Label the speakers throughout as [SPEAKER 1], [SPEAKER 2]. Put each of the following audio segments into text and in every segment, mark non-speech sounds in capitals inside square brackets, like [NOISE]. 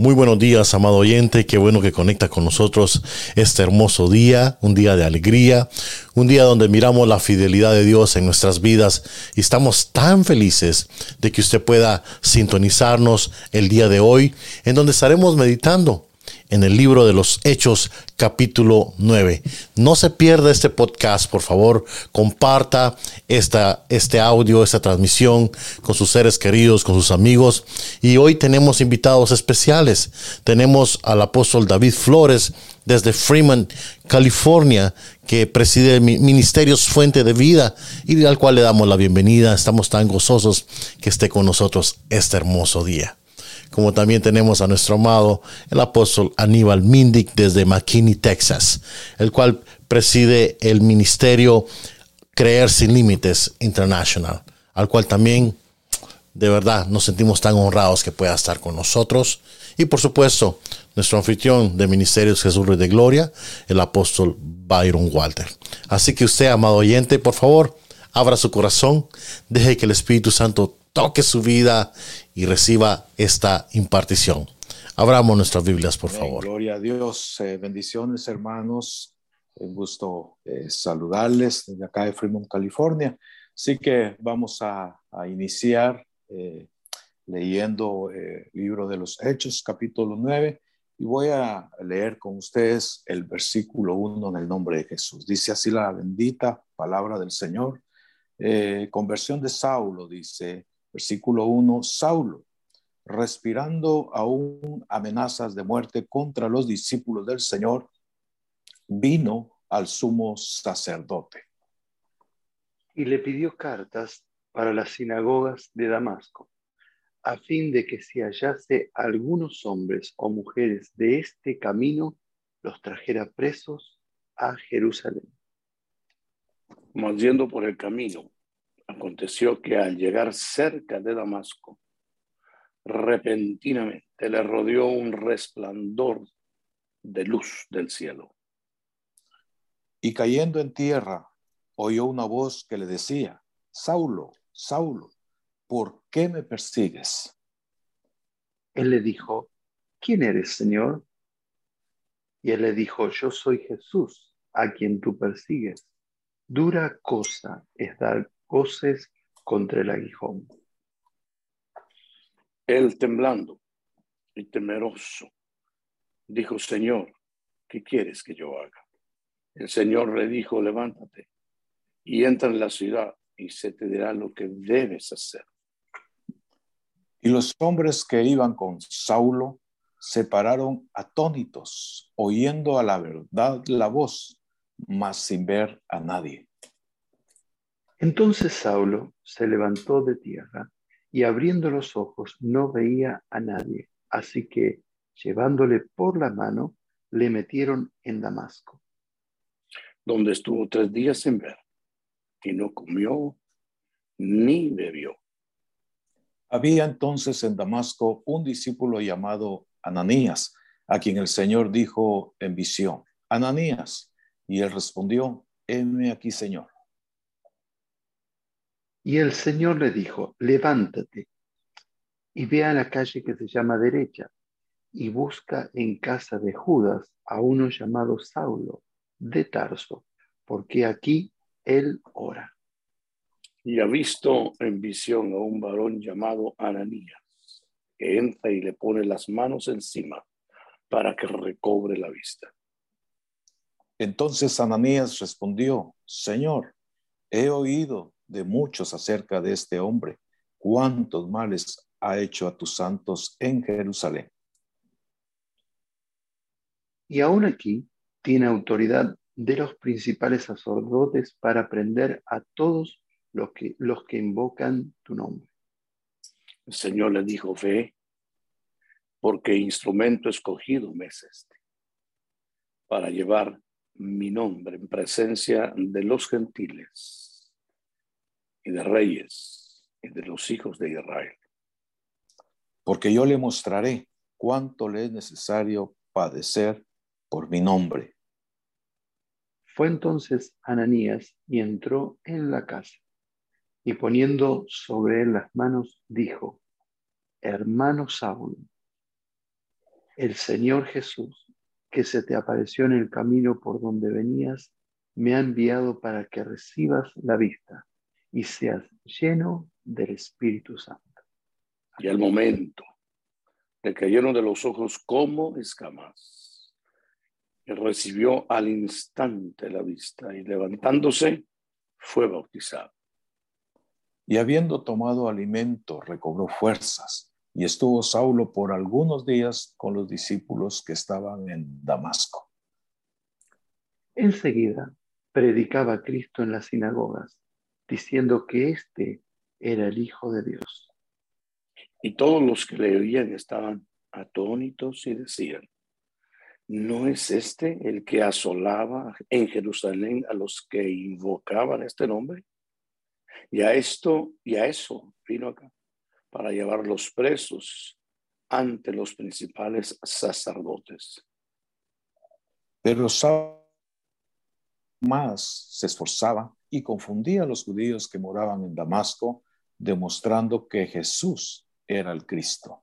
[SPEAKER 1] Muy buenos días, amado oyente. Qué bueno que conecta con nosotros este hermoso día, un día de alegría, un día donde miramos la fidelidad de Dios en nuestras vidas y estamos tan felices de que usted pueda sintonizarnos el día de hoy, en donde estaremos meditando en el libro de los Hechos capítulo 9. No se pierda este podcast, por favor, comparta esta, este audio, esta transmisión con sus seres queridos, con sus amigos. Y hoy tenemos invitados especiales. Tenemos al apóstol David Flores desde Freeman, California, que preside el Ministerios Fuente de Vida y al cual le damos la bienvenida. Estamos tan gozosos que esté con nosotros este hermoso día como también tenemos a nuestro amado el apóstol Aníbal Mindic desde McKinney, Texas, el cual preside el ministerio Creer Sin Límites International, al cual también de verdad nos sentimos tan honrados que pueda estar con nosotros. Y por supuesto, nuestro anfitrión de Ministerios Jesús Rey de Gloria, el apóstol Byron Walter. Así que usted, amado oyente, por favor, abra su corazón, deje que el Espíritu Santo toque su vida y reciba esta impartición. Abramos nuestras Biblias, por favor.
[SPEAKER 2] Gloria a Dios. Eh, bendiciones, hermanos. Un gusto eh, saludarles desde acá de Fremont, California. Así que vamos a, iniciar eh, leyendo el libro de los Hechos, capítulo 9, y voy a leer con ustedes el versículo 1 en el nombre de Jesús. Dice así la bendita palabra del Señor. conversión de Saulo, dice, Versículo 1, Saulo, respirando aún amenazas de muerte contra los discípulos del Señor, vino al sumo sacerdote.
[SPEAKER 3] Y le pidió cartas para las sinagogas de Damasco, a fin de que si hallase algunos hombres o mujeres de este camino, los trajera presos a Jerusalén.
[SPEAKER 4] Mas yendo por el camino, Aconteció que al llegar cerca de Damasco, repentinamente le rodeó un resplandor de luz del cielo.
[SPEAKER 2] Y cayendo en tierra, oyó una voz que le decía, Saulo, Saulo, ¿por qué me persigues?
[SPEAKER 3] Él le dijo, ¿quién eres, Señor? Y él le dijo, yo soy Jesús, a quien tú persigues. Dura cosa es dar voces contra el aguijón.
[SPEAKER 4] Él temblando y temeroso dijo, Señor, ¿qué quieres que yo haga? El Señor le dijo, levántate y entra en la ciudad y se te dirá lo que debes hacer.
[SPEAKER 2] Y los hombres que iban con Saulo se pararon atónitos, oyendo a la verdad la voz, mas sin ver a nadie.
[SPEAKER 3] Entonces Saulo se levantó de tierra y abriendo los ojos no veía a nadie, así que llevándole por la mano, le metieron en Damasco.
[SPEAKER 4] Donde estuvo tres días sin ver, y no comió ni bebió.
[SPEAKER 2] Había entonces en Damasco un discípulo llamado Ananías, a quien el Señor dijo en visión, Ananías, y él respondió, heme aquí, Señor.
[SPEAKER 3] Y el Señor le dijo, levántate y ve a la calle que se llama derecha y busca en casa de Judas a uno llamado Saulo de Tarso, porque aquí él ora.
[SPEAKER 4] Y ha visto en visión a un varón llamado Ananías, que entra y le pone las manos encima para que recobre la vista.
[SPEAKER 2] Entonces Ananías respondió, Señor, he oído de muchos acerca de este hombre, cuántos males ha hecho a tus santos en Jerusalén.
[SPEAKER 3] Y aún aquí tiene autoridad de los principales sacerdotes para prender a todos los que, los que invocan tu nombre.
[SPEAKER 4] El Señor le dijo, ve porque instrumento escogido me es este, para llevar mi nombre en presencia de los gentiles y de reyes y de los hijos de Israel.
[SPEAKER 2] Porque yo le mostraré cuánto le es necesario padecer por mi nombre.
[SPEAKER 3] Fue entonces Ananías y entró en la casa y poniendo sobre él las manos, dijo, hermano Saulo, el Señor Jesús, que se te apareció en el camino por donde venías, me ha enviado para que recibas la vista y seas lleno del Espíritu Santo.
[SPEAKER 4] Y al momento le cayeron de los ojos como escamas. Y recibió al instante la vista y levantándose fue bautizado.
[SPEAKER 2] Y habiendo tomado alimento, recobró fuerzas y estuvo Saulo por algunos días con los discípulos que estaban en Damasco.
[SPEAKER 3] Enseguida predicaba a Cristo en las sinagogas, diciendo que éste era el Hijo de Dios.
[SPEAKER 4] Y todos los que le oían estaban atónitos y decían, ¿no es este el que asolaba en Jerusalén a los que invocaban este nombre? Y a esto y a eso vino acá para llevar los presos ante los principales sacerdotes.
[SPEAKER 2] Pero más se esforzaba y confundía a los judíos que moraban en Damasco, demostrando que Jesús era el Cristo.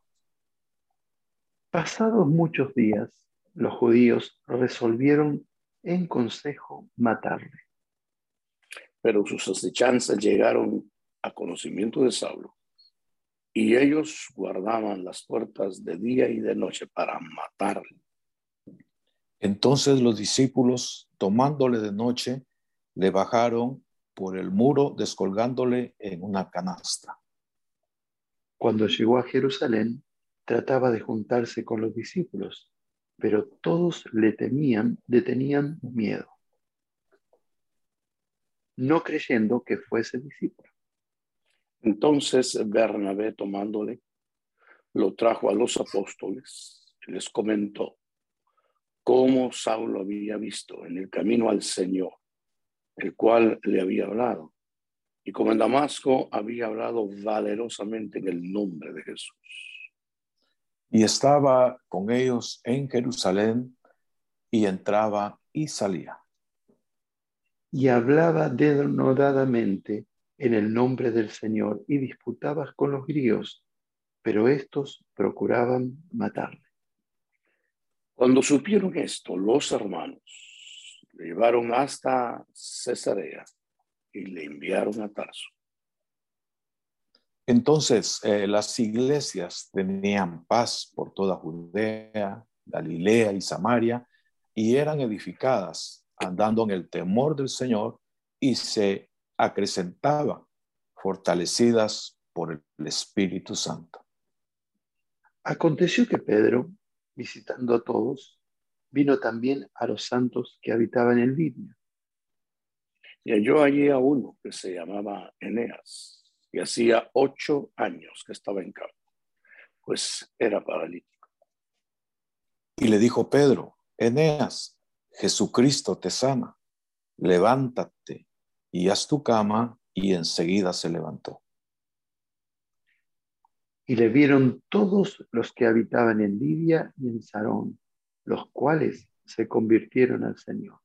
[SPEAKER 3] Pasados muchos días, los judíos resolvieron en consejo matarle.
[SPEAKER 4] Pero sus acechanzas llegaron a conocimiento de Saulo y ellos guardaban las puertas de día y de noche para matarle.
[SPEAKER 2] Entonces los discípulos, tomándole de noche, le bajaron por el muro, descolgándole en una canasta.
[SPEAKER 3] Cuando llegó a Jerusalén, trataba de juntarse con los discípulos, pero todos le temían, le tenían miedo, no creyendo que fuese discípulo.
[SPEAKER 4] Entonces Bernabé tomándole, lo trajo a los apóstoles y les comentó cómo Saulo había visto en el camino al Señor, el cual le había hablado, y como en Damasco había hablado valerosamente en el nombre de Jesús.
[SPEAKER 2] Y estaba con ellos en Jerusalén y entraba y salía.
[SPEAKER 3] Y hablaba denodadamente en el nombre del Señor y disputabas con los griegos, pero estos procuraban matarle.
[SPEAKER 4] Cuando supieron esto, los hermanos le llevaron hasta Cesarea y le enviaron a Tarso.
[SPEAKER 2] Entonces eh, las iglesias tenían paz por toda Judea, Galilea y Samaria y eran edificadas andando en el temor del Señor y se acrecentaban, fortalecidas por el Espíritu Santo.
[SPEAKER 3] Aconteció que Pedro, visitando a todos, vino también a los santos que habitaban en Libia.
[SPEAKER 4] Y halló allí a uno que se llamaba Eneas, y hacía ocho años que estaba en campo, pues era paralítico.
[SPEAKER 2] Y le dijo Pedro, Eneas, Jesucristo te sana, levántate y haz tu cama, y enseguida se levantó.
[SPEAKER 3] Y le vieron todos los que habitaban en Libia y en Sarón, los cuales se convirtieron al Señor.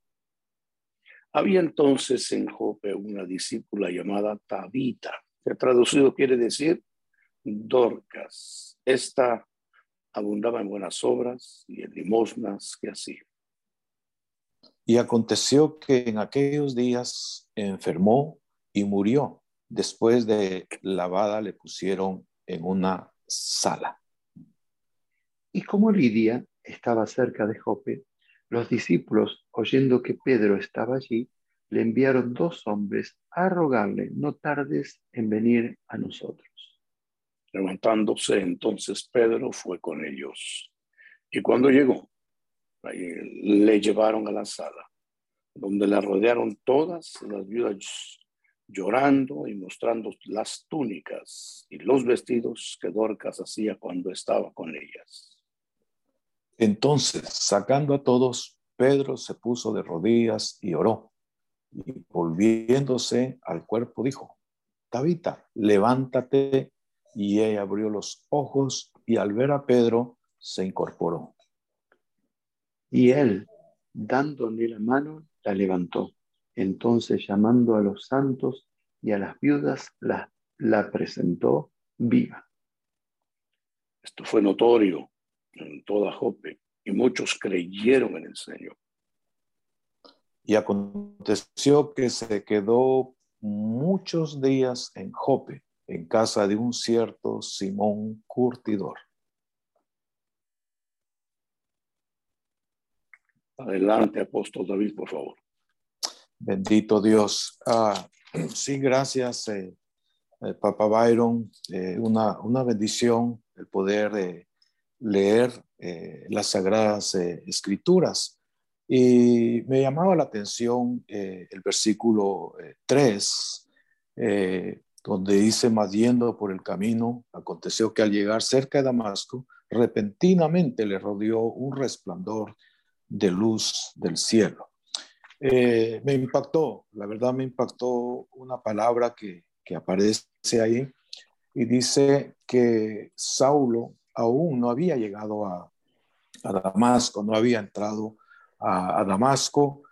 [SPEAKER 4] Había entonces en Jope una discípula llamada Tabita, que traducido quiere decir Dorcas. Esta abundaba en buenas obras y en limosnas que hacía.
[SPEAKER 2] Y aconteció que en aquellos días enfermó y murió. Después de lavada le pusieron en una sala.
[SPEAKER 3] Y como Lidia estaba cerca de Jope, los discípulos, oyendo que Pedro estaba allí, le enviaron dos hombres a rogarle, no tardes en venir a nosotros.
[SPEAKER 4] Levantándose entonces Pedro fue con ellos. Y cuando llegó, le llevaron a la sala, donde la rodearon todas las viudas llorando y mostrando las túnicas y los vestidos que Dorcas hacía cuando estaba con ellas.
[SPEAKER 2] Entonces, sacando a todos, Pedro se puso de rodillas y oró. Y volviéndose al cuerpo dijo, Tabita, levántate. Y ella abrió los ojos y al ver a Pedro se incorporó.
[SPEAKER 3] Y él, dándole la mano, la levantó. Entonces, llamando a los santos y a las viudas, la, la presentó viva.
[SPEAKER 4] Esto fue notorio en toda Jope y muchos creyeron en el Señor.
[SPEAKER 2] Y aconteció que se quedó muchos días en Jope, en casa de un cierto Simón Curtidor.
[SPEAKER 4] Adelante, apóstol David, por favor.
[SPEAKER 2] Bendito Dios. Ah, [CLEARS THROAT] sí, gracias, eh, eh, Papa Byron. Eh, una, una bendición el poder leer las sagradas escrituras. Y me llamaba la atención el versículo 3, donde dice, más yendo por el camino, aconteció que al llegar cerca de Damasco, repentinamente le rodeó un resplandor de luz del cielo. Eh, me impactó, la verdad me impactó una palabra que, que aparece ahí y dice que Saulo aún no había llegado a, Damasco, no había entrado a, Damasco.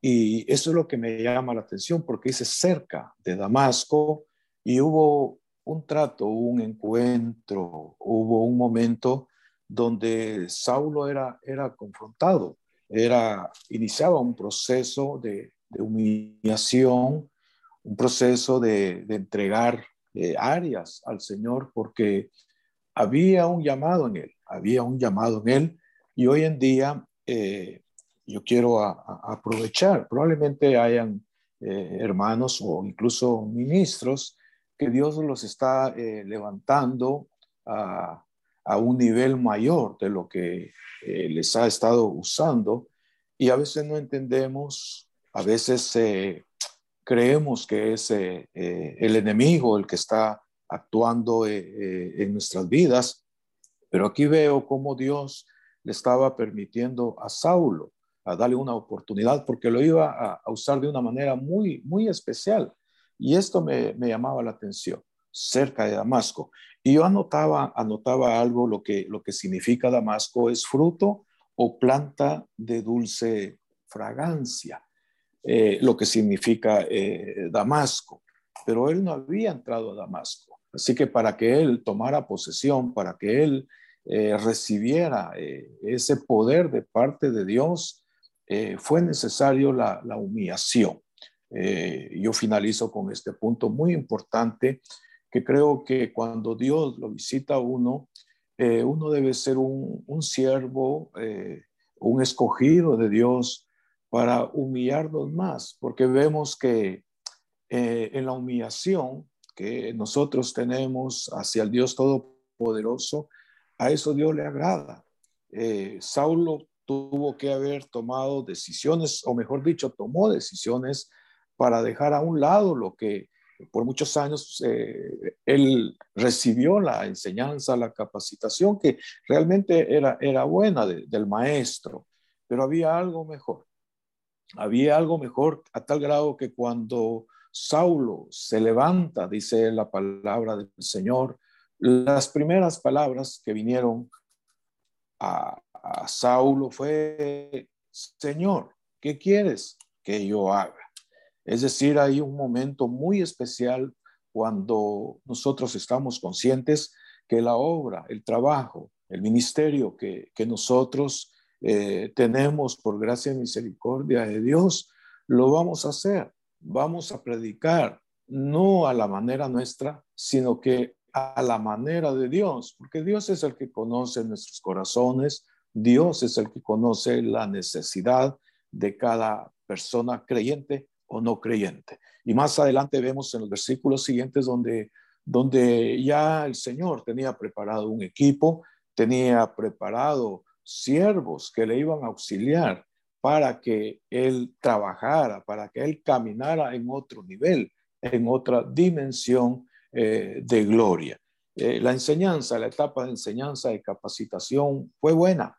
[SPEAKER 2] Y eso es lo que me llama la atención porque dice cerca de Damasco y hubo un trato, un encuentro, hubo un momento donde Saulo era, era confrontado era, iniciaba un proceso de, humillación, un proceso de, entregar eh, áreas al Señor, porque había un llamado en él, había un llamado en él, y hoy en día eh, yo quiero aprovechar, probablemente hayan eh, hermanos o incluso ministros que Dios los está levantando a, a un nivel mayor de lo que eh, les ha estado usando y a veces no entendemos, a veces eh, creemos que es eh, el enemigo el que está actuando en nuestras vidas, pero aquí veo cómo Dios le estaba permitiendo a Saulo a darle una oportunidad porque lo iba a, usar de una manera muy, muy especial. Y esto me, me llamaba la atención cerca de Damasco. Y yo anotaba, anotaba algo, lo que, lo que significa Damasco es fruto o planta de dulce fragancia, eh, lo que significa eh, Damasco. Pero él no había entrado a Damasco. Así que para que él tomara posesión, para que él eh, recibiera ese poder de parte de Dios, fue necesario la, la humillación. yo finalizo con este punto muy importante que creo que cuando Dios lo visita a uno, eh, uno debe ser un, siervo, eh, un escogido de Dios para humillarnos más, porque vemos que eh, en la humillación que nosotros tenemos hacia el Dios Todopoderoso, a eso Dios le agrada. Saulo tuvo que haber tomado decisiones, o mejor dicho, tomó decisiones para dejar a un lado lo que por muchos años eh, él recibió la enseñanza, la capacitación que realmente era, era buena del maestro, pero había algo mejor. Había algo mejor a tal grado que cuando Saulo se levanta, dice la palabra del Señor, las primeras palabras que vinieron a, a Saulo fue, Señor, ¿qué quieres que yo haga? Es decir, hay un momento muy especial cuando nosotros estamos conscientes que la obra, el trabajo, el ministerio que, nosotros eh, tenemos por gracia y misericordia de Dios, lo vamos a hacer. Vamos a predicar, no a la manera nuestra, sino que a la manera de Dios, porque Dios es el que conoce nuestros corazones, Dios es el que conoce la necesidad de cada persona creyente o no creyente. Y más adelante vemos en los versículos siguientes donde, donde ya el Señor tenía preparado un equipo, tenía preparado siervos que le iban a auxiliar para que él trabajara, para que él caminara en otro nivel, en otra dimensión eh, de gloria. Eh, la enseñanza, la etapa de enseñanza y capacitación fue buena,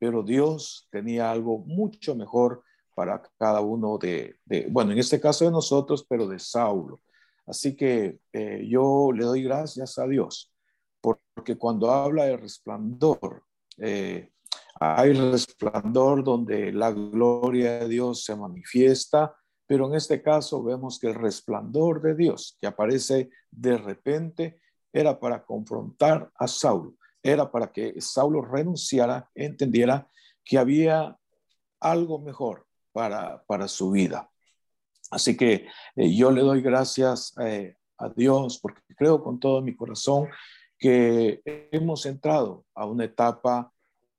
[SPEAKER 2] pero Dios tenía algo mucho mejor para cada uno de, bueno, en este caso de nosotros, pero de Saulo. Así que eh, yo le doy gracias a Dios, porque cuando habla de resplandor, eh, hay resplandor donde la gloria de Dios se manifiesta, pero en este caso vemos que el resplandor de Dios que aparece de repente era para confrontar a Saulo, era para que Saulo renunciara, entendiera que había algo mejor para, para su vida. Así que eh, yo le doy gracias eh, a Dios porque creo con todo mi corazón que hemos entrado a una etapa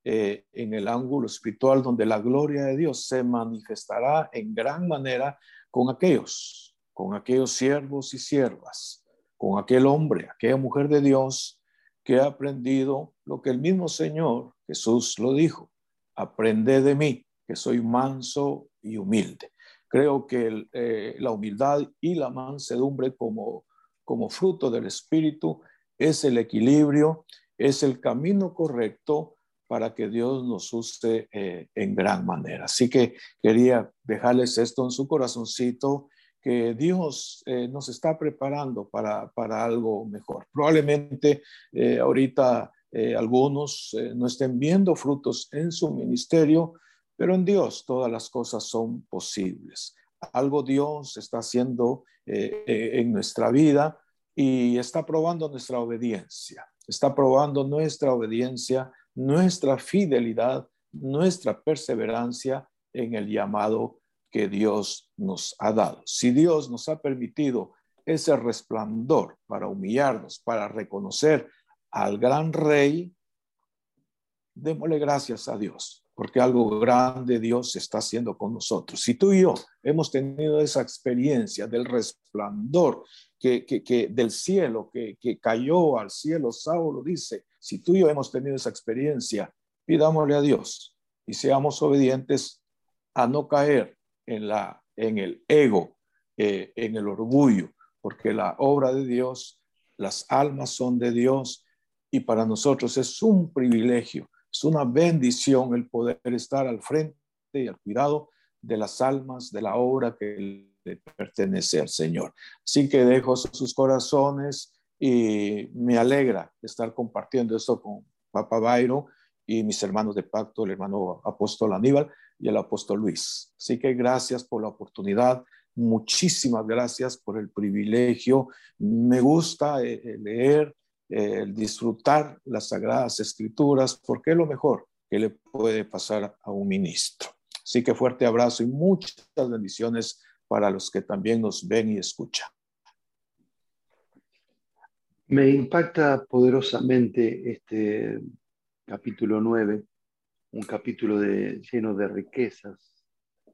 [SPEAKER 2] eh, en el ángulo espiritual donde la gloria de Dios se manifestará en gran manera con aquellos, con aquellos siervos y siervas, con aquel hombre, aquella mujer de Dios que ha aprendido lo que el mismo Señor Jesús lo dijo, aprende de mí, que soy manso y humilde. Creo que eh, la humildad y la mansedumbre como, como fruto del Espíritu es el equilibrio, es el camino correcto para que Dios nos use eh, en gran manera. Así que quería dejarles esto en su corazoncito, que Dios eh, nos está preparando para, para, algo mejor. Probablemente ahorita algunos no estén viendo frutos en su ministerio, pero en Dios todas las cosas son posibles. Algo Dios está haciendo en nuestra vida y está probando nuestra obediencia. Está probando nuestra obediencia nuestra fidelidad, nuestra perseverancia en el llamado que Dios nos ha dado. Si Dios nos ha permitido ese resplandor para humillarnos, para reconocer al gran rey, démosle gracias a Dios, porque algo grande Dios está haciendo con nosotros. Si tú y yo hemos tenido esa experiencia del resplandor que, del cielo, que, que cayó al cielo, Saulo dice, si tú y yo hemos tenido esa experiencia, pidámosle a Dios y seamos obedientes a no caer en, la, en el ego, eh, en el orgullo, porque la obra de Dios, las almas son de Dios y para nosotros es un privilegio, es una bendición el poder estar al frente y al cuidado de las almas, de la obra que le pertenece al Señor. Así que dejo sus corazones y me alegra estar compartiendo esto con Papa Bayro y mis hermanos de pacto, el hermano apóstol Aníbal y el apóstol Luis. Así que gracias por la oportunidad, muchísimas gracias por el privilegio. Me gusta eh, eh, leer, eh, disfrutar las sagradas escrituras, porque es lo mejor que le puede pasar a un ministro. Así que fuerte abrazo y muchas bendiciones para los que también nos ven y escuchan.
[SPEAKER 3] Me impacta poderosamente este capítulo 9, un capítulo lleno de riquezas,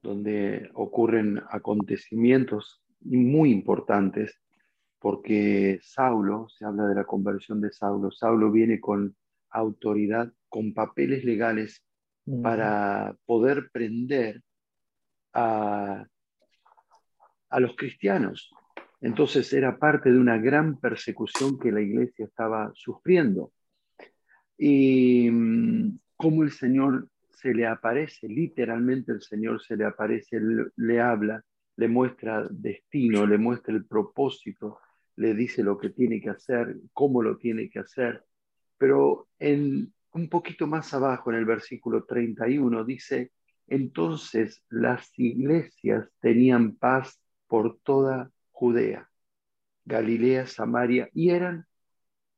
[SPEAKER 3] donde ocurren acontecimientos muy importantes, porque Saulo, se habla de la conversión de Saulo, Saulo viene con autoridad, con papeles legales para poder prender a, a los cristianos, entonces era parte de una gran persecución que la iglesia estaba sufriendo. Y mm, como el Señor se le aparece, literalmente el Señor se le aparece, le, habla, le muestra destino, le muestra el propósito, le dice lo que tiene que hacer, cómo lo tiene que hacer. Pero en, un poquito más abajo, en el versículo 31, dice, entonces las iglesias tenían paz por toda Judea, Galilea, Samaria, y eran,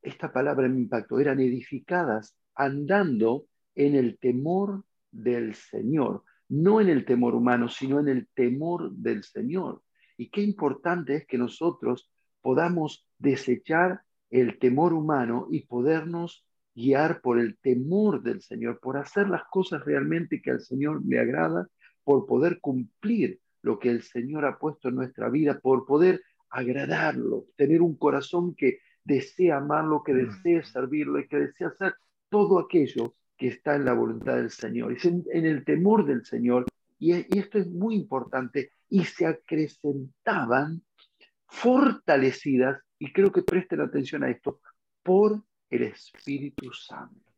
[SPEAKER 3] esta palabra me impactó, eran edificadas andando en el temor del Señor, no en el temor humano, sino en el temor del Señor. Y qué importante es que nosotros podamos desechar el temor humano y podernos guiar por el temor del Señor, por hacer las cosas realmente que al Señor le agrada, por poder cumplir lo que el Señor ha puesto en nuestra vida, por poder agradarlo, tener un corazón que desea amarlo, que mm. desea servirlo y que desea hacer todo aquello que está en la voluntad del Señor. Es en, el temor del Señor, y, y esto es muy importante, y se acrecentaban fortalecidas, y creo que presten atención a esto, por el Espíritu Santo.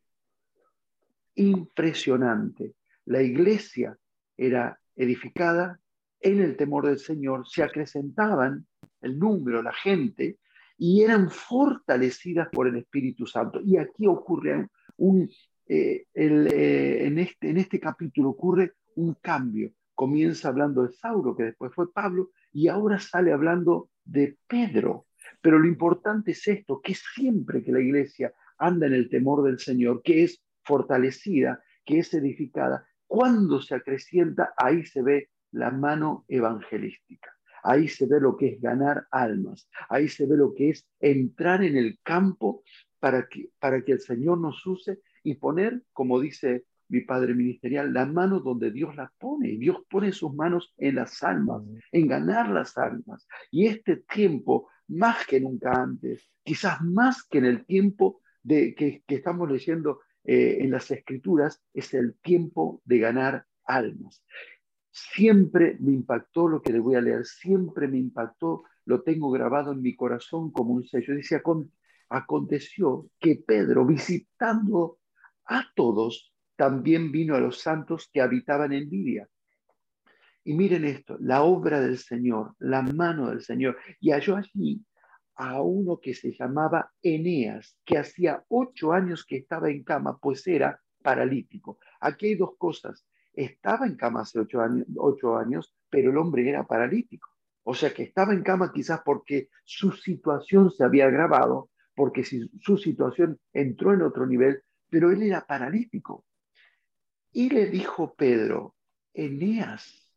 [SPEAKER 3] impresionante. La iglesia era edificada en el temor del Señor, se acrecentaban el número, la gente, y eran fortalecidas por el Espíritu Santo. Y aquí ocurre un, eh, eh, en, este, en este capítulo ocurre un cambio. Comienza hablando de Sauro, que después fue Pablo, y ahora sale hablando de Pedro. Pero lo importante es esto, que siempre que la iglesia anda en el temor del Señor, que es fortalecida, que es edificada, cuando se acrecienta, ahí se ve la mano evangelística. Ahí se ve lo que es ganar almas, ahí se ve lo que es entrar en el campo para que, para que el Señor nos use y poner, como dice mi padre ministerial, la mano donde Dios la pone. Dios pone sus manos en las almas, en ganar las almas. Y este tiempo, más que nunca antes, quizás más que en el tiempo de, que, estamos leyendo eh, en las escrituras, es el tiempo de ganar almas. Siempre me impactó lo que le voy a leer, siempre me impactó, lo tengo grabado en mi corazón como un sello. Dice, aconteció que Pedro, visitando a todos, también vino a los santos que habitaban en Lidia. Y miren esto, la obra del Señor, la mano del Señor. Y halló allí a uno que se llamaba Eneas, que hacía ocho años que estaba en cama, pues era paralítico. Aquí hay dos cosas estaba en cama hace ocho años, pero el hombre era paralítico. O sea que estaba en cama quizás porque su situación se había agravado, porque su situación entró en otro nivel, pero él era paralítico. Y le dijo Pedro, Eneas,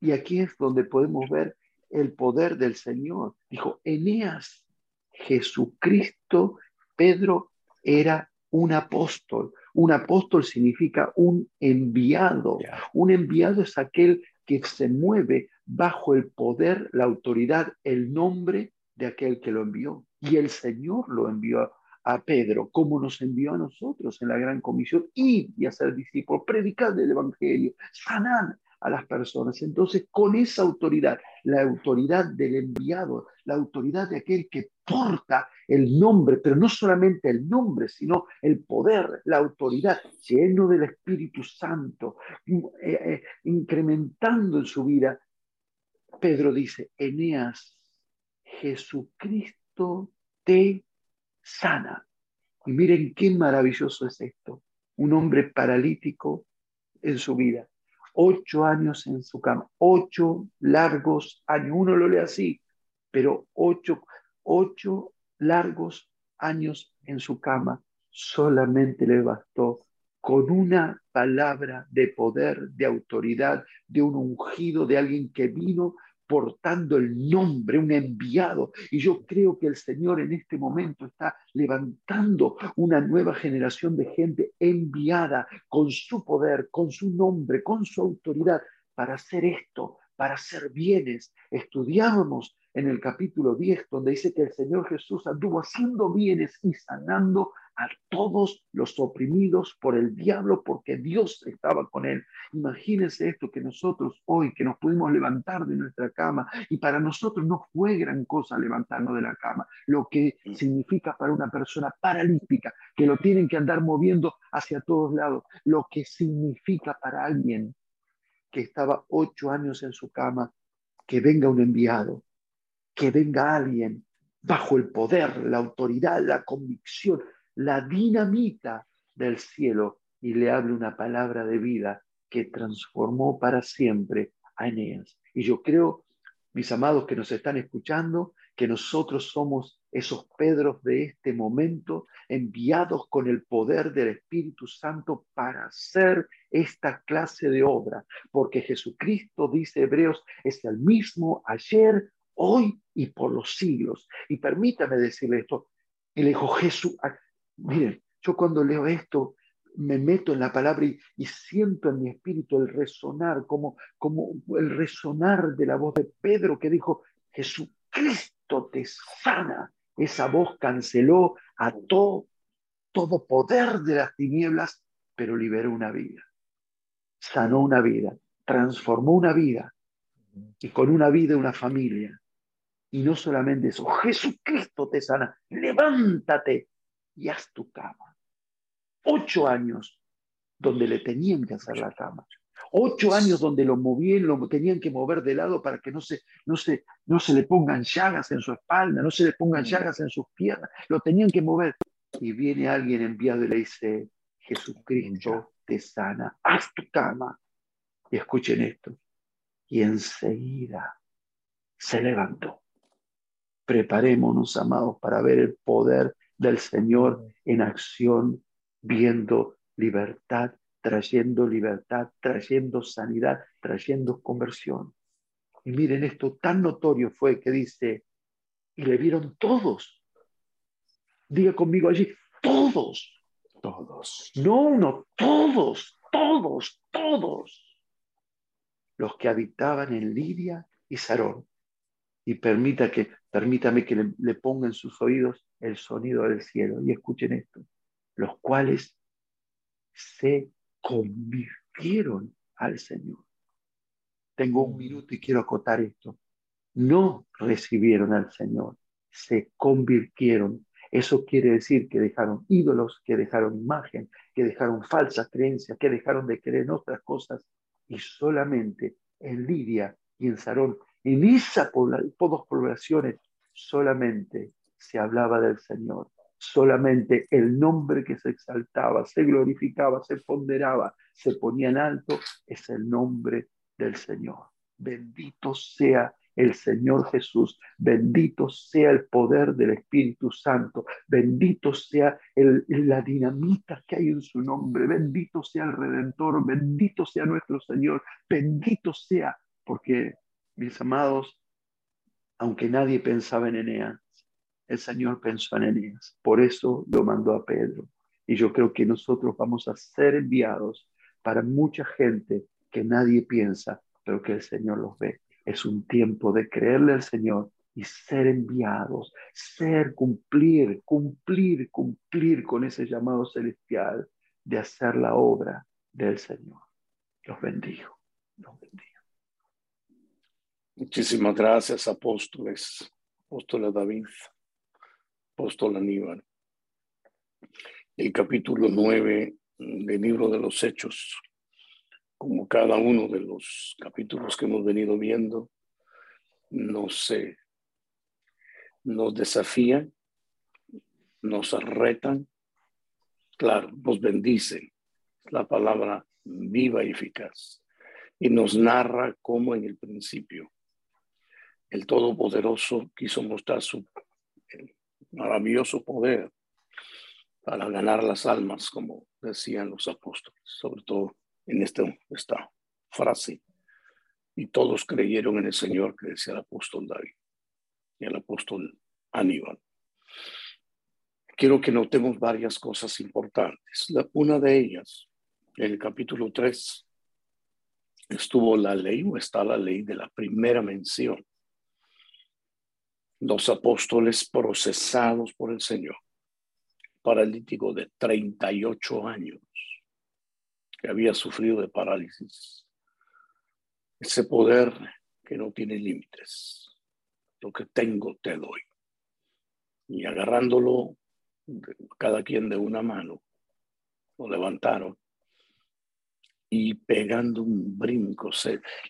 [SPEAKER 3] y aquí es donde podemos ver el poder del Señor. Dijo, Eneas, Jesucristo, Pedro era un apóstol. Un apóstol significa un enviado. Un enviado es aquel que se mueve bajo el poder, la autoridad, el nombre de aquel que lo envió. Y el Señor lo envió a Pedro, como nos envió a nosotros en la gran comisión, ir y hacer discípulos, predicar el Evangelio, sanar a las personas. Entonces, con esa autoridad, la autoridad del enviado, la autoridad de aquel que porta el nombre, pero no solamente el nombre, sino el poder, la autoridad, lleno del Espíritu Santo, eh, eh, incrementando en su vida. Pedro dice, Eneas, Jesucristo te sana. Y miren qué maravilloso es esto. Un hombre paralítico en su vida ocho años en su cama, ocho largos años, uno lo lee así, pero ocho, ocho largos años en su cama, solamente le bastó con una palabra de poder, de autoridad, de un ungido, de alguien que vino portando el nombre, un enviado. Y yo creo que el Señor en este momento está levantando una nueva generación de gente enviada con su poder, con su nombre, con su autoridad para hacer esto, para hacer bienes. Estudiábamos en el capítulo 10, donde dice que el Señor Jesús anduvo haciendo bienes y sanando a todos los oprimidos por el diablo porque Dios estaba con él. Imagínense esto que nosotros hoy, que nos pudimos levantar de nuestra cama, y para nosotros no fue gran cosa levantarnos de la cama, lo que significa para una persona paralítica, que lo tienen que andar moviendo hacia todos lados, lo que significa para alguien que estaba ocho años en su cama, que venga un enviado, que venga alguien bajo el poder, la autoridad, la convicción, la dinamita del cielo y le hable una palabra de vida que transformó para siempre a Eneas. Y yo creo, mis amados que nos están escuchando, que nosotros somos esos Pedros de este momento, enviados con el poder del Espíritu Santo para hacer esta clase de obra, porque Jesucristo, dice Hebreos, es el mismo ayer, hoy y por los siglos. Y permítame decirle esto, y le dijo Jesús, Miren, yo cuando leo esto me meto en la palabra y, siento en mi espíritu el resonar, como, como el resonar de la voz de Pedro que dijo, Jesucristo te sana. Esa voz canceló a todo, todo poder de las tinieblas, pero liberó una vida, sanó una vida, transformó una vida y con una vida una familia. Y no solamente eso, Jesucristo te sana, levántate, y haz tu cama. Ocho años donde le tenían que hacer la cama. Ocho años donde lo movían, lo tenían que mover de lado para que no se, no, se, no se le pongan llagas en su espalda, no se le pongan mm. llagas en sus piernas, lo tenían que mover. Y viene alguien enviado y le dice, Jesucristo te sana, haz tu cama. Y escuchen esto. Y enseguida se levantó. Preparémonos, amados, para ver el poder del Señor en acción, viendo libertad, trayendo libertad, trayendo sanidad, trayendo conversión. Y miren esto, tan notorio fue que dice, y le vieron todos. Diga conmigo allí, todos.
[SPEAKER 2] Todos.
[SPEAKER 3] No uno, todos, todos, todos. Los que habitaban en Lidia y Sarón. Y permita que, permítame que le, le ponga en sus oídos el sonido del cielo. Y escuchen esto. Los cuales se convirtieron al Señor. Tengo un minuto y quiero acotar esto. No recibieron al Señor, se convirtieron. Eso quiere decir que dejaron ídolos, que dejaron imagen, que dejaron falsas creencias, que dejaron de creer en otras cosas y solamente en Lidia y en Sarón, en esas dos poblaciones, solamente se hablaba del Señor solamente el nombre que se exaltaba, se glorificaba, se ponderaba, se ponía en alto, es el nombre del Señor. Bendito sea el Señor Jesús, bendito sea el poder del Espíritu Santo, bendito sea la dinamita que hay en su nombre, bendito sea el Redentor, bendito sea nuestro Señor, bendito sea, porque mis amados, aunque nadie pensaba en Enea, el Señor pensó en Elías. Por eso lo mandó a Pedro. Y yo creo que nosotros vamos a ser enviados para mucha gente que nadie piensa, pero que el Señor los ve. Es un tiempo de creerle al Señor y ser enviados, ser, cumplir, cumplir, cumplir con ese llamado celestial de hacer la obra del Señor. Los bendigo, los bendigo.
[SPEAKER 4] Muchísimas gracias, apóstoles, apóstol David apóstol Aníbal. El capítulo 9 del libro de los Hechos, como cada uno de los capítulos que hemos venido viendo, nos, nos desafían, nos retan, claro, nos bendicen, la palabra viva y eficaz, y nos narra cómo en el principio el Todopoderoso quiso mostrar su maravilloso poder para ganar las almas, como decían los apóstoles, sobre todo en este, esta frase. Y todos creyeron en el Señor que decía el apóstol David y el apóstol Aníbal. Quiero que notemos varias cosas importantes. La, una de ellas, en el capítulo 3, estuvo la ley o está la ley de la primera mención los apóstoles procesados por el Señor, paralítico de 38 años, que había sufrido de parálisis. Ese poder que no tiene límites. Lo que tengo te doy. Y agarrándolo, cada quien de una mano, lo levantaron y pegando un brinco,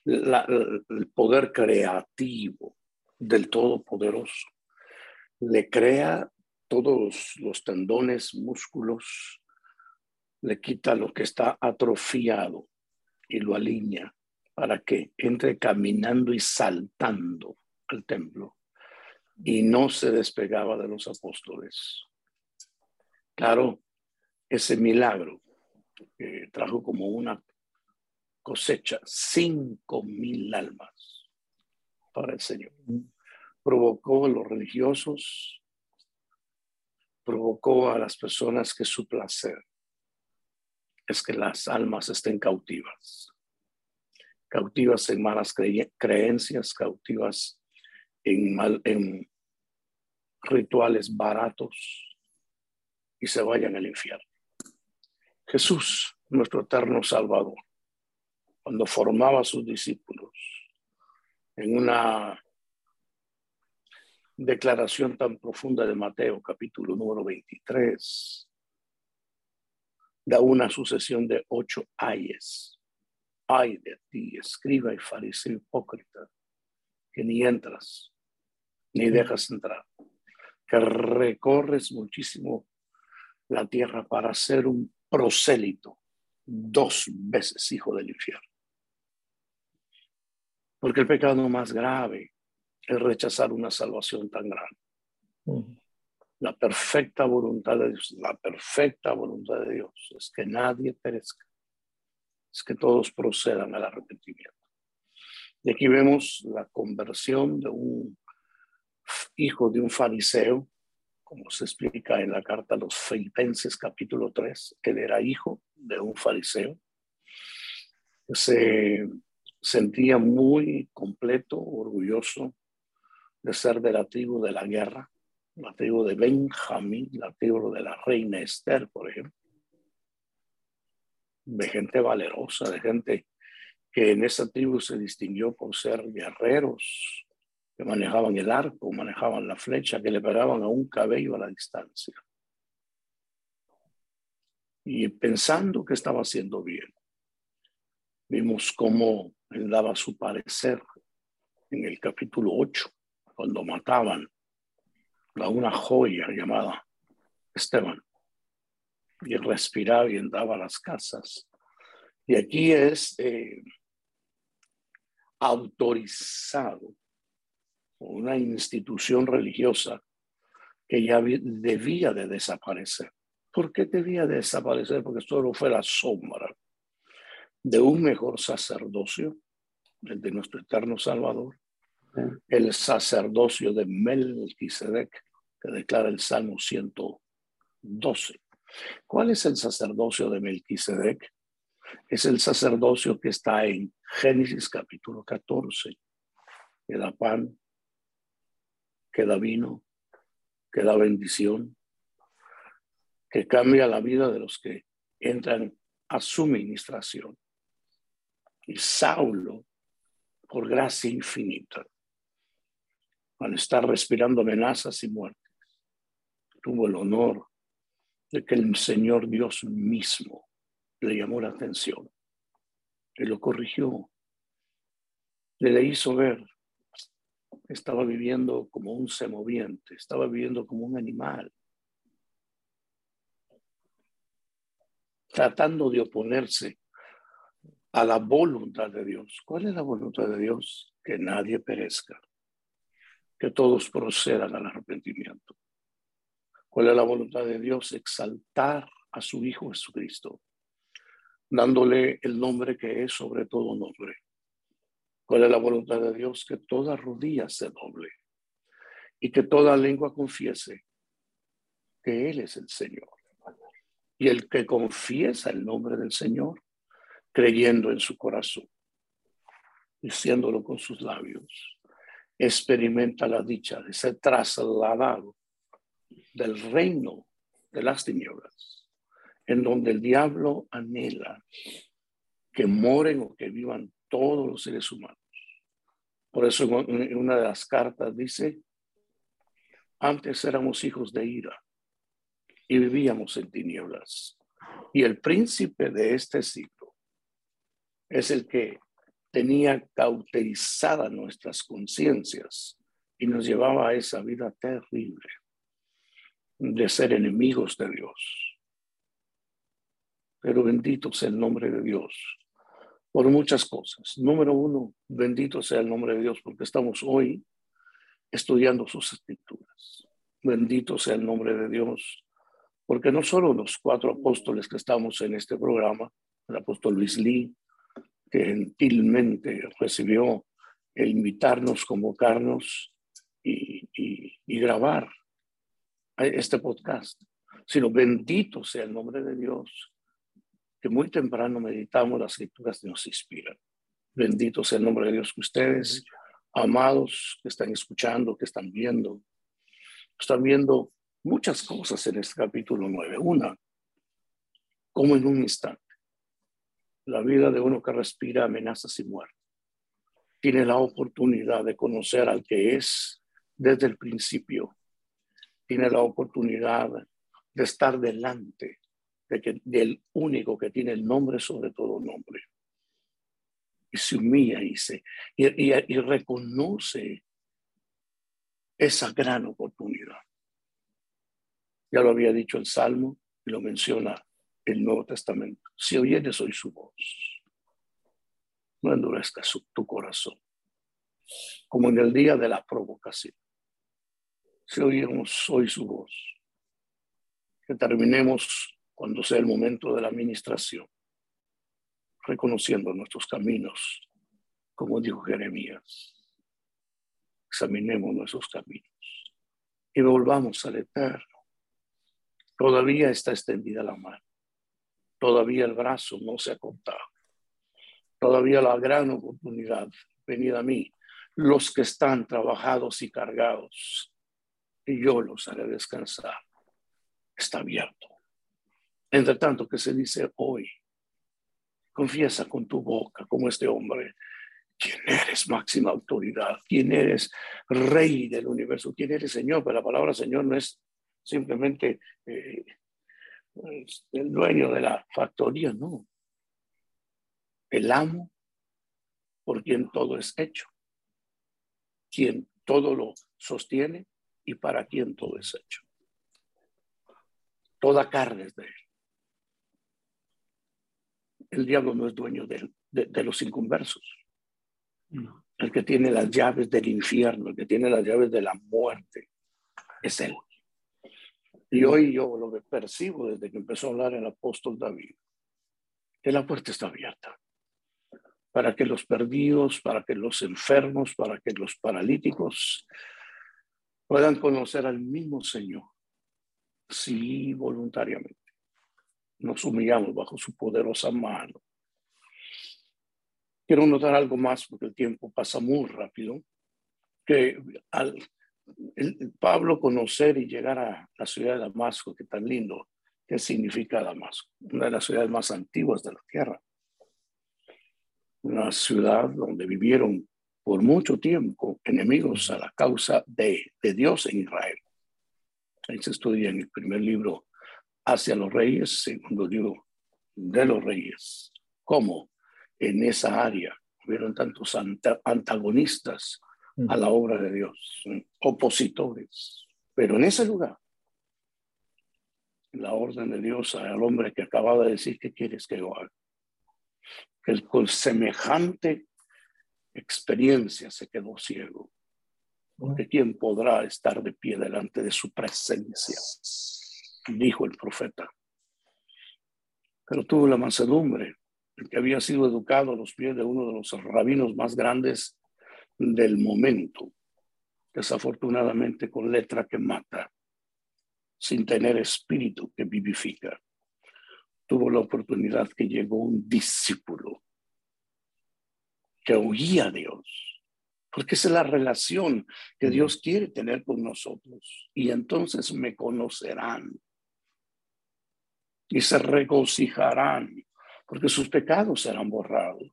[SPEAKER 4] el poder creativo del Todopoderoso. Le crea todos los tendones, músculos, le quita lo que está atrofiado y lo alinea para que entre caminando y saltando al templo y no se despegaba de los apóstoles. Claro, ese milagro que trajo como una cosecha cinco mil almas para el Señor. Provocó a los religiosos, provocó a las personas que su placer es que las almas estén cautivas, cautivas en malas creencias, cautivas en, mal, en rituales baratos y se vayan al infierno. Jesús, nuestro eterno Salvador, cuando formaba a sus discípulos, en una declaración tan profunda de Mateo, capítulo número 23, da una sucesión de ocho ayes. Ay de ti, escriba y fariseo hipócrita, que ni entras, ni dejas entrar, que recorres muchísimo la tierra para ser un prosélito, dos veces hijo del infierno. Porque el pecado más grave es rechazar una salvación tan grande. La perfecta voluntad de Dios, la perfecta voluntad de Dios es que nadie perezca, es que todos procedan al arrepentimiento. Y aquí vemos la conversión de un hijo de un fariseo, como se explica en la carta a los Filipenses capítulo 3, él era hijo de un fariseo, se sentía muy completo, orgulloso de ser de la tribu de la guerra, la tribu de Benjamín, la tribu de la reina Esther, por ejemplo, de gente valerosa, de gente que en esa tribu se distinguió por ser guerreros, que manejaban el arco, manejaban la flecha, que le pegaban a un cabello a la distancia. Y pensando que estaba haciendo bien, vimos cómo él daba su parecer en el capítulo 8, cuando mataban a una joya llamada Esteban. Y respiraba y entraba a las casas. Y aquí es eh, autorizado una institución religiosa que ya debía de desaparecer. ¿Por qué debía de desaparecer? Porque solo fue la sombra de un mejor sacerdocio, el de nuestro eterno Salvador, el sacerdocio de Melquisedec, que declara el Salmo 112. ¿Cuál es el sacerdocio de Melquisedec? Es el sacerdocio que está en Génesis capítulo 14, que da pan, que da vino, que da bendición, que cambia la vida de los que entran a su ministración. Y Saulo, por gracia infinita, al estar respirando amenazas y muertes, tuvo el honor de que el Señor Dios mismo le llamó la atención y lo corrigió, le hizo ver. Estaba viviendo como un semoviente, estaba viviendo como un animal, tratando de oponerse a la voluntad de Dios. ¿Cuál es la voluntad de Dios? Que nadie perezca, que todos procedan al arrepentimiento. ¿Cuál es la voluntad de Dios? Exaltar a su Hijo Jesucristo, dándole el nombre que es sobre todo nombre ¿Cuál es la voluntad de Dios? Que toda rodilla se doble y que toda lengua confiese que Él es el Señor. Y el que confiesa el nombre del Señor, creyendo en su corazón, diciéndolo con sus labios, experimenta la dicha de ser trasladado del reino de las tinieblas, en donde el diablo anhela que moren o que vivan todos los seres humanos. Por eso en una de las cartas dice, antes éramos hijos de ira y vivíamos en tinieblas. Y el príncipe de este siglo es el que tenía cauterizadas nuestras conciencias y nos llevaba a esa vida terrible de ser enemigos de Dios. Pero bendito sea el nombre de Dios por muchas cosas. Número uno, bendito sea el nombre de Dios porque estamos hoy estudiando sus escrituras. Bendito sea el nombre de Dios porque no solo los cuatro apóstoles que estamos en este programa, el apóstol Luis Lee, que gentilmente recibió el invitarnos, convocarnos y, y grabar este podcast, sino bendito sea el nombre de Dios muy temprano meditamos las escrituras que nos inspiran. Bendito sea el nombre de Dios que ustedes, amados, que están escuchando, que están viendo, están viendo muchas cosas en este capítulo 9. Una, como en un instante, la vida de uno que respira amenazas y muerte, tiene la oportunidad de conocer al que es desde el principio, tiene la oportunidad de estar delante de que, del único que tiene el nombre sobre todo nombre. Y se humilla y, se, y, y reconoce esa gran oportunidad. Ya lo había dicho el Salmo y lo menciona el Nuevo Testamento. Si oyeres hoy su voz, no endurezca tu corazón, como en el día de la provocación. Si oímos hoy su voz, que terminemos cuando sea el momento de la administración, reconociendo nuestros caminos, como dijo Jeremías. Examinemos nuestros caminos y volvamos al Eterno. Todavía está extendida la mano. Todavía el brazo no se ha cortado. Todavía la gran oportunidad. Venid a mí, los que están trabajados y cargados, y yo los haré descansar. Está abierto. Entre tanto, que se dice hoy? Confiesa con tu boca, como este hombre, quién eres máxima autoridad, quién eres rey del universo, quién eres Señor. Pero la palabra Señor no es simplemente eh, el dueño de la factoría, no. El amo por quien todo es hecho, quien todo lo sostiene y para quien todo es hecho. Toda carne es de él. El diablo no es dueño de, de los inconversos. El que tiene las llaves del infierno, el que tiene las llaves de la muerte, es él. Y hoy yo lo que percibo desde que empezó a hablar el apóstol David, que la puerta está abierta para que los perdidos, para que los enfermos, para que los paralíticos puedan conocer al mismo Señor, sí, voluntariamente. Nos humillamos bajo su poderosa mano. Quiero notar algo más porque el tiempo pasa muy rápido, que al Pablo conocer y llegar a la ciudad de Damasco, que tan lindo, ¿qué significa Damasco? Una de las ciudades más antiguas de la tierra. Una ciudad donde vivieron por mucho tiempo enemigos a la causa de, de Dios en Israel. Ahí se estudia en el primer libro hacia los reyes, segundo libro de los reyes, cómo en esa área hubieron tantos antagonistas a la obra de Dios, opositores. Pero en ese lugar, la orden de Dios al hombre que acababa de decir, ¿qué quieres que yo haga? Que con semejante experiencia se quedó ciego. Porque ¿quién podrá estar de pie delante de su presencia? Dijo el profeta. Pero tuvo la mansedumbre, el que había sido educado a los pies de uno de los rabinos más grandes del momento, desafortunadamente con letra que mata, sin tener espíritu que vivifica. Tuvo la oportunidad que llegó un discípulo que oía a Dios, porque esa es la relación que Dios quiere tener con nosotros. Y entonces me conocerán y se regocijarán, porque sus pecados serán borrados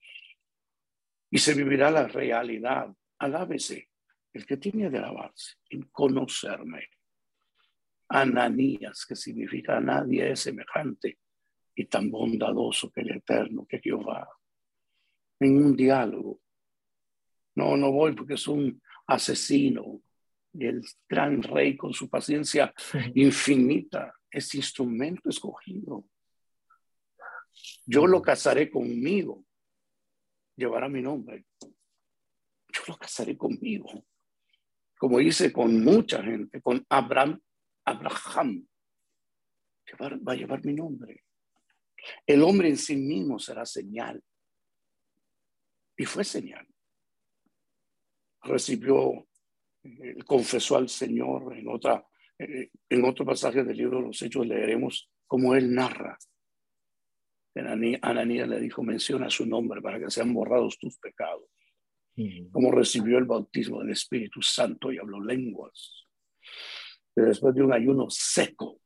[SPEAKER 4] y se vivirá la realidad. Alábese el que tiene de alabarse, en conocerme. Ananías, que significa nadie es semejante y tan bondadoso que el Eterno, que Jehová. En un diálogo. No, no voy porque es un asesino. Y el gran rey con su paciencia infinita es instrumento escogido. Yo lo casaré conmigo llevará mi nombre. Yo lo casaré conmigo. Como hice con mucha gente, con Abraham, Abraham, va a llevar mi nombre. El hombre en sí mismo será señal. Y fue señal. Recibió, eh, confesó al Señor en otra, eh, en otro pasaje del libro de los Hechos leeremos cómo él narra Ananías le dijo, menciona su nombre para que sean borrados tus pecados. Como recibió el bautismo del Espíritu Santo y habló lenguas. Y después de un ayuno seco,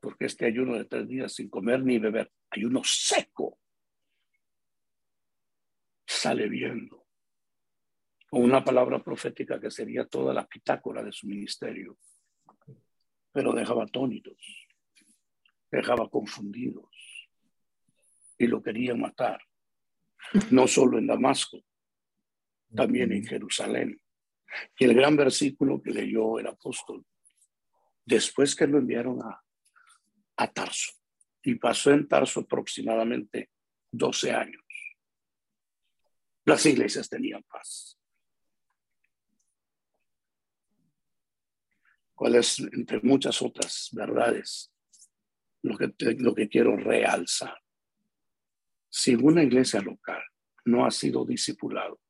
[SPEAKER 4] porque este ayuno de tres días sin comer ni beber, ayuno seco, sale viendo con una palabra profética que sería toda la pitácora de su ministerio, pero dejaba atónitos dejaba confundidos y lo querían matar, no solo en Damasco, también en Jerusalén. Y el gran versículo que leyó el apóstol, después que lo enviaron a, a Tarso, y pasó en Tarso aproximadamente 12 años, las iglesias tenían paz. ¿Cuál es, entre muchas otras verdades, lo que, lo que quiero realzar? Si una iglesia local no ha sido discipulado,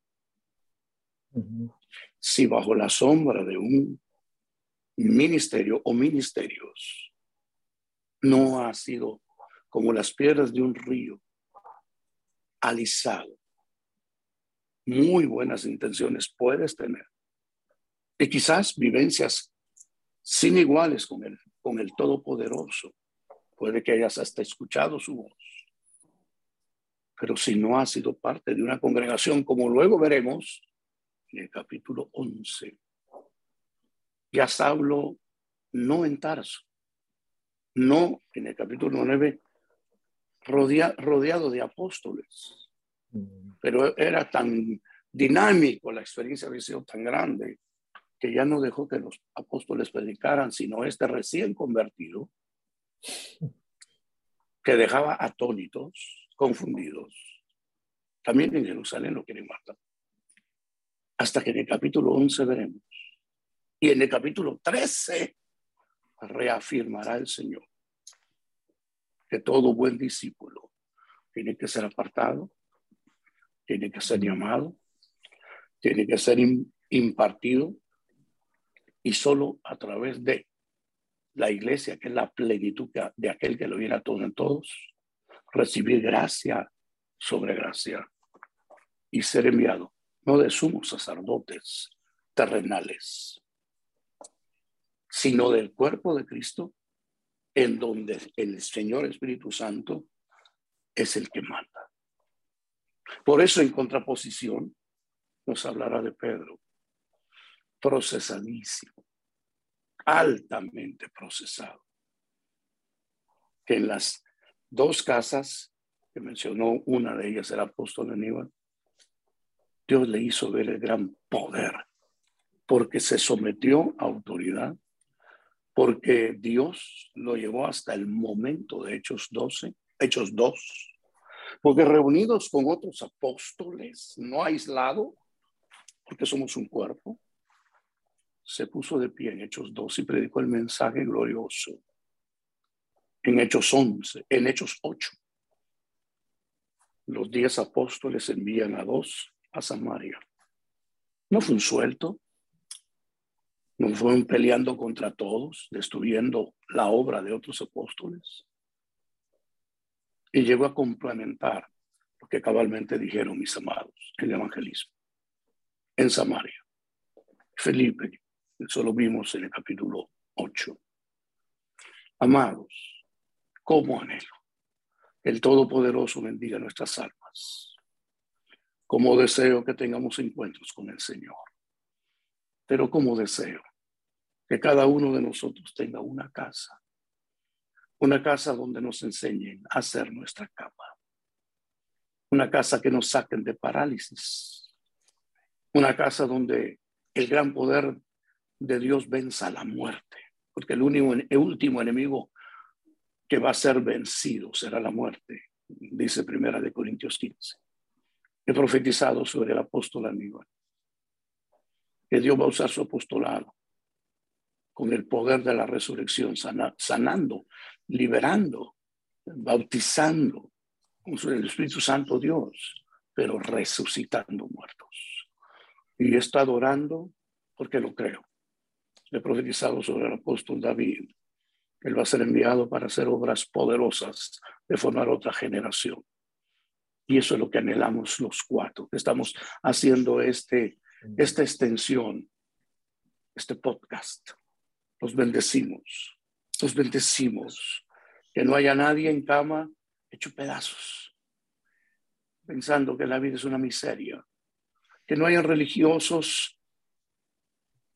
[SPEAKER 4] si bajo la sombra de un ministerio o ministerios no ha sido como las piedras de un río alisado, muy buenas intenciones puedes tener y quizás vivencias sin iguales con el, con el Todopoderoso. Puede que hayas hasta escuchado su voz. Pero si no has sido parte de una congregación, como luego veremos en el capítulo 11, ya Saulo no en Tarso, no en el capítulo 9, rodeado de apóstoles, mm. pero era tan dinámico, la experiencia había sido tan grande que ya no dejó que los apóstoles predicaran, sino este recién convertido, que dejaba atónitos, confundidos. También en Jerusalén lo quieren matar. Hasta que en el capítulo 11 veremos. Y en el capítulo 13 reafirmará el Señor que todo buen discípulo tiene que ser apartado, tiene que ser llamado, tiene que ser impartido y solo a través de la iglesia, que es la plenitud de aquel que lo viera todo en todos, recibir gracia sobre gracia y ser enviado, no de sumos sacerdotes terrenales, sino del cuerpo de Cristo, en donde el Señor Espíritu Santo es el que manda. Por eso, en contraposición, nos hablará de Pedro, procesadísimo, altamente procesado. Que en las dos casas que mencionó, una de ellas el apóstol Aníbal, Dios le hizo ver el gran poder, porque se sometió a autoridad, porque Dios lo llevó hasta el momento de Hechos 12, Hechos 2, porque reunidos con otros apóstoles, no aislado, porque somos un cuerpo, se puso de pie en Hechos 2 y predicó el mensaje glorioso. En Hechos 11, en Hechos 8, los diez apóstoles envían a dos a Samaria. No fue un suelto, no fueron peleando contra todos, destruyendo la obra de otros apóstoles. Y llegó a complementar lo que cabalmente dijeron mis amados, el evangelismo en Samaria. Felipe eso lo vimos en el capítulo 8. Amados, como anhelo el Todopoderoso bendiga nuestras almas. Como deseo que tengamos encuentros con el Señor. Pero como deseo que cada uno de nosotros tenga una casa. Una casa donde nos enseñen a hacer nuestra cama. Una casa que nos saquen de parálisis. Una casa donde el gran poder de Dios venza la muerte, porque el, único, el último enemigo que va a ser vencido será la muerte, dice Primera de Corintios 15. He profetizado sobre el apóstol Aníbal, que Dios va a usar su apostolado con el poder de la resurrección, sanando, liberando, bautizando con el Espíritu Santo Dios, pero resucitando muertos. Y he estado orando porque lo creo he profetizado sobre el apóstol David. Él va a ser enviado para hacer obras poderosas de formar otra generación. Y eso es lo que anhelamos los cuatro. Estamos haciendo este, esta extensión, este podcast. Los bendecimos, los bendecimos. Que no haya nadie en cama hecho pedazos, pensando que la vida es una miseria. Que no haya religiosos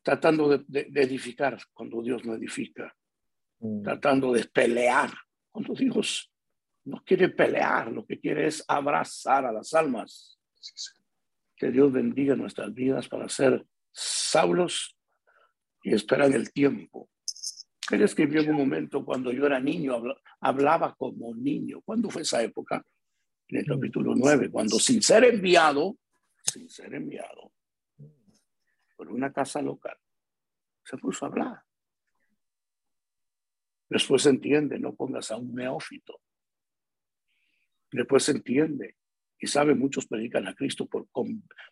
[SPEAKER 4] tratando de, edificar cuando Dios no edifica, mm. tratando de pelear Cuando Dios no quiere pelear, lo que quiere es abrazar a las almas. Que Dios bendiga nuestras vidas para ser saulos y esperar el tiempo. Él escribió en un momento cuando yo era niño, hablaba como niño. ¿Cuándo fue esa época? En el capítulo 9, cuando sin ser enviado, sin ser enviado por una casa local, se puso a hablar. Después se entiende, no pongas a un neófito. Después se entiende y sabe, muchos predican a Cristo por,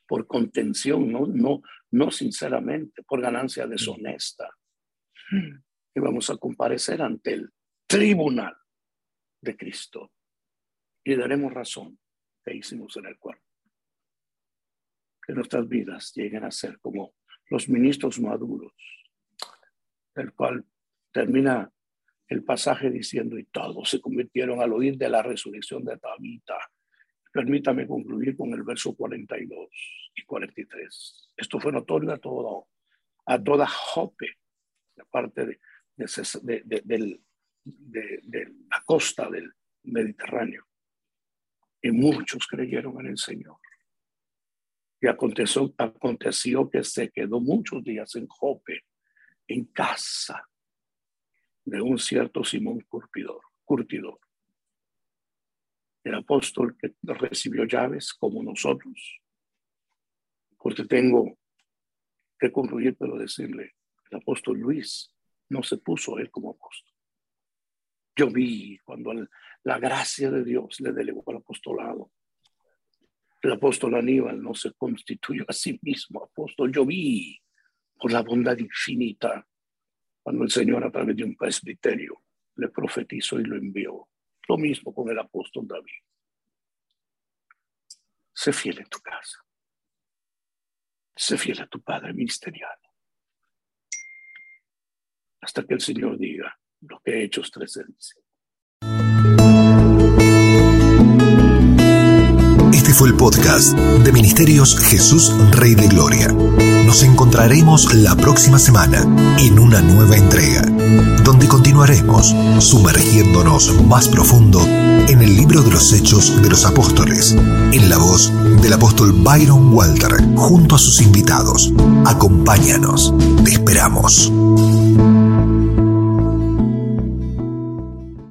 [SPEAKER 4] por contención, no, no, no sinceramente, por ganancia deshonesta. Y vamos a comparecer ante el tribunal de Cristo y daremos razón que hicimos en el cuerpo. Que nuestras vidas lleguen a ser como los ministros maduros, el cual termina el pasaje diciendo, y todos se convirtieron al oír de la resurrección de Tabita. Permítame concluir con el verso 42 y 43. Esto fue notorio a todo, a toda Jope, la parte de, de, de, la costa del Mediterráneo. Y muchos creyeron en el Señor. Aconteció, que se quedó muchos días en Jope, en casa de un cierto Simón curtidor. El apóstol que recibió llaves como nosotros. Porque tengo que concluir, pero decirle, el apóstol Luis no se puso él como apóstol. Yo vi cuando la gracia de Dios le delegó al apostolado. El apóstol Aníbal no se constituyó a sí mismo apóstol. Yo vi por la bondad infinita cuando el Señor a través de un presbiterio le profetizó y lo envió. Lo mismo con el apóstol David. Sé fiel en tu casa. Sé fiel a tu padre ministerial. Hasta que el Señor diga lo que Hechos 13 dice.
[SPEAKER 5] Fue el podcast de Ministerios Jesús Rey de Gloria. Nos encontraremos la próxima semana en una nueva entrega, donde continuaremos sumergiéndonos más profundo en el libro de los Hechos de los Apóstoles, en la voz del apóstol Byron Walter, junto a sus invitados. Acompáñanos, te esperamos.